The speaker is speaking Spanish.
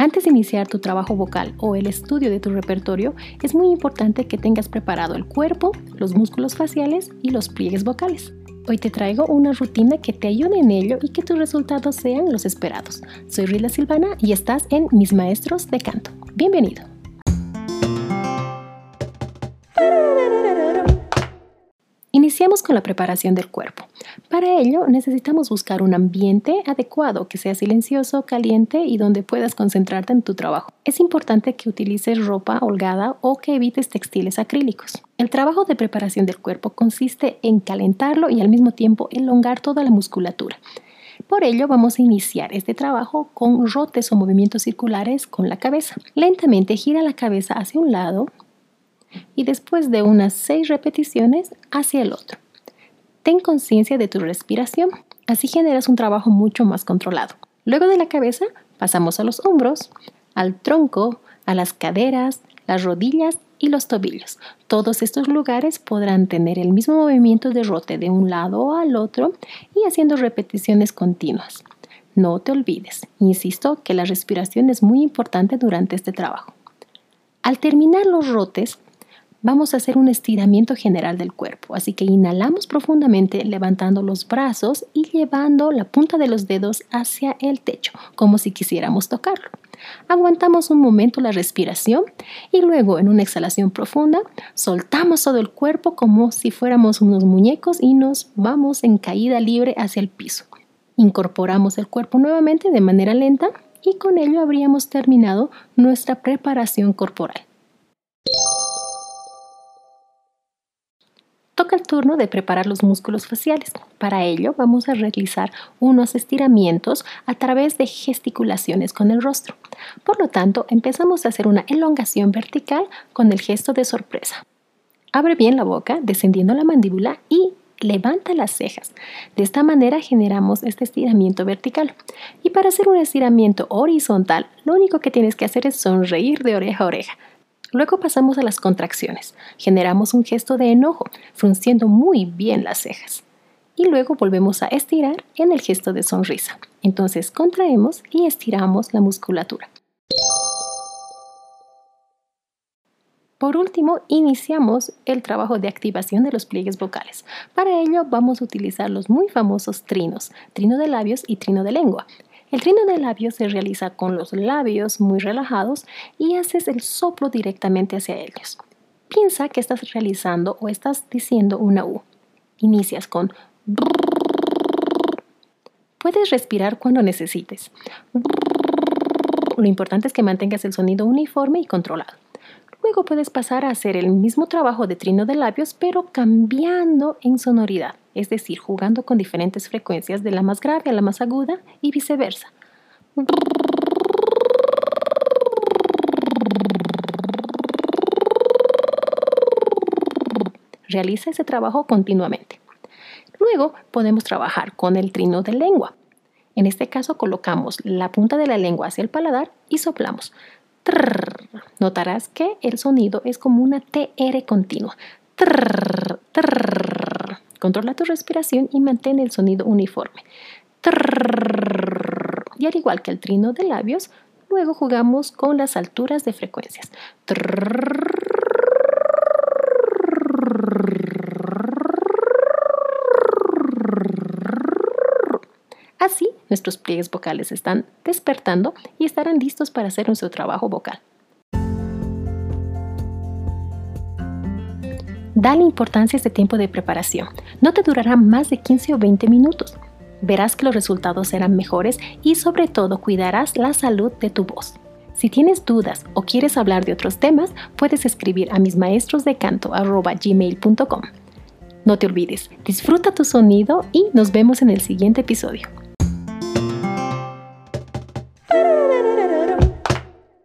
Antes de iniciar tu trabajo vocal o el estudio de tu repertorio, es muy importante que tengas preparado el cuerpo, los músculos faciales y los pliegues vocales. Hoy te traigo una rutina que te ayude en ello y que tus resultados sean los esperados. Soy Rila Silvana y estás en Mis Maestros de Canto. Bienvenido. Iniciamos con la preparación del cuerpo. Para ello necesitamos buscar un ambiente adecuado que sea silencioso, caliente y donde puedas concentrarte en tu trabajo. Es importante que utilices ropa holgada o que evites textiles acrílicos. El trabajo de preparación del cuerpo consiste en calentarlo y al mismo tiempo elongar toda la musculatura. Por ello vamos a iniciar este trabajo con rotes o movimientos circulares con la cabeza. Lentamente gira la cabeza hacia un lado, y después de unas 6 repeticiones hacia el otro. Ten conciencia de tu respiración, así generas un trabajo mucho más controlado. Luego de la cabeza pasamos a los hombros, al tronco, a las caderas, las rodillas y los tobillos. Todos estos lugares podrán tener el mismo movimiento de rote de un lado al otro y haciendo repeticiones continuas. No te olvides, insisto que la respiración es muy importante durante este trabajo. Al terminar los rotes, vamos a hacer un estiramiento general del cuerpo. Así que inhalamos profundamente levantando los brazos y llevando la punta de los dedos hacia el techo, como si quisiéramos tocarlo. Aguantamos un momento la respiración y luego en una exhalación profunda soltamos todo el cuerpo como si fuéramos unos muñecos y nos vamos en caída libre hacia el piso. Incorporamos el cuerpo nuevamente de manera lenta y con ello habríamos terminado nuestra preparación corporal. Toca el turno de preparar los músculos faciales. Para ello vamos a realizar unos estiramientos a través de gesticulaciones con el rostro. Por lo tanto, empezamos a hacer una elongación vertical con el gesto de sorpresa. Abre bien la boca, descendiendo la mandíbula y levanta las cejas. De esta manera generamos este estiramiento vertical. Y para hacer un estiramiento horizontal, lo único que tienes que hacer es sonreír de oreja a oreja. Luego pasamos a las contracciones. Generamos un gesto de enojo, frunciendo muy bien las cejas. Y luego volvemos a estirar en el gesto de sonrisa. Entonces contraemos y estiramos la musculatura. Por último, iniciamos el trabajo de activación de los pliegues vocales. Para ello vamos a utilizar los muy famosos trinos, trino de labios y trino de lengua. El trino de labios se realiza con los labios muy relajados y haces el soplo directamente hacia ellos. Piensa que estás realizando o estás diciendo una U. Inicias con Puedes respirar cuando necesites. Lo importante es que mantengas el sonido uniforme y controlado. Luego puedes pasar a hacer el mismo trabajo de trino de labios, pero cambiando en sonoridad, es decir, jugando con diferentes frecuencias de la más grave a la más aguda y viceversa. Realiza ese trabajo continuamente. Luego podemos trabajar con el trino de lengua. En este caso colocamos la punta de la lengua hacia el paladar y soplamos. Notarás que el sonido es como una TR continua. Controla tu respiración y mantén el sonido uniforme. Y al igual que el trino de labios, luego jugamos con las alturas de frecuencias. Así, nuestros pliegues vocales están despertando y estarán listos para hacer nuestro trabajo vocal. Dale importancia a este tiempo de preparación. No te durará más de 15 o 20 minutos. Verás que los resultados serán mejores y sobre todo cuidarás la salud de tu voz. Si tienes dudas o quieres hablar de otros temas, puedes escribir a mis maestros de canto No te olvides, disfruta tu sonido y nos vemos en el siguiente episodio.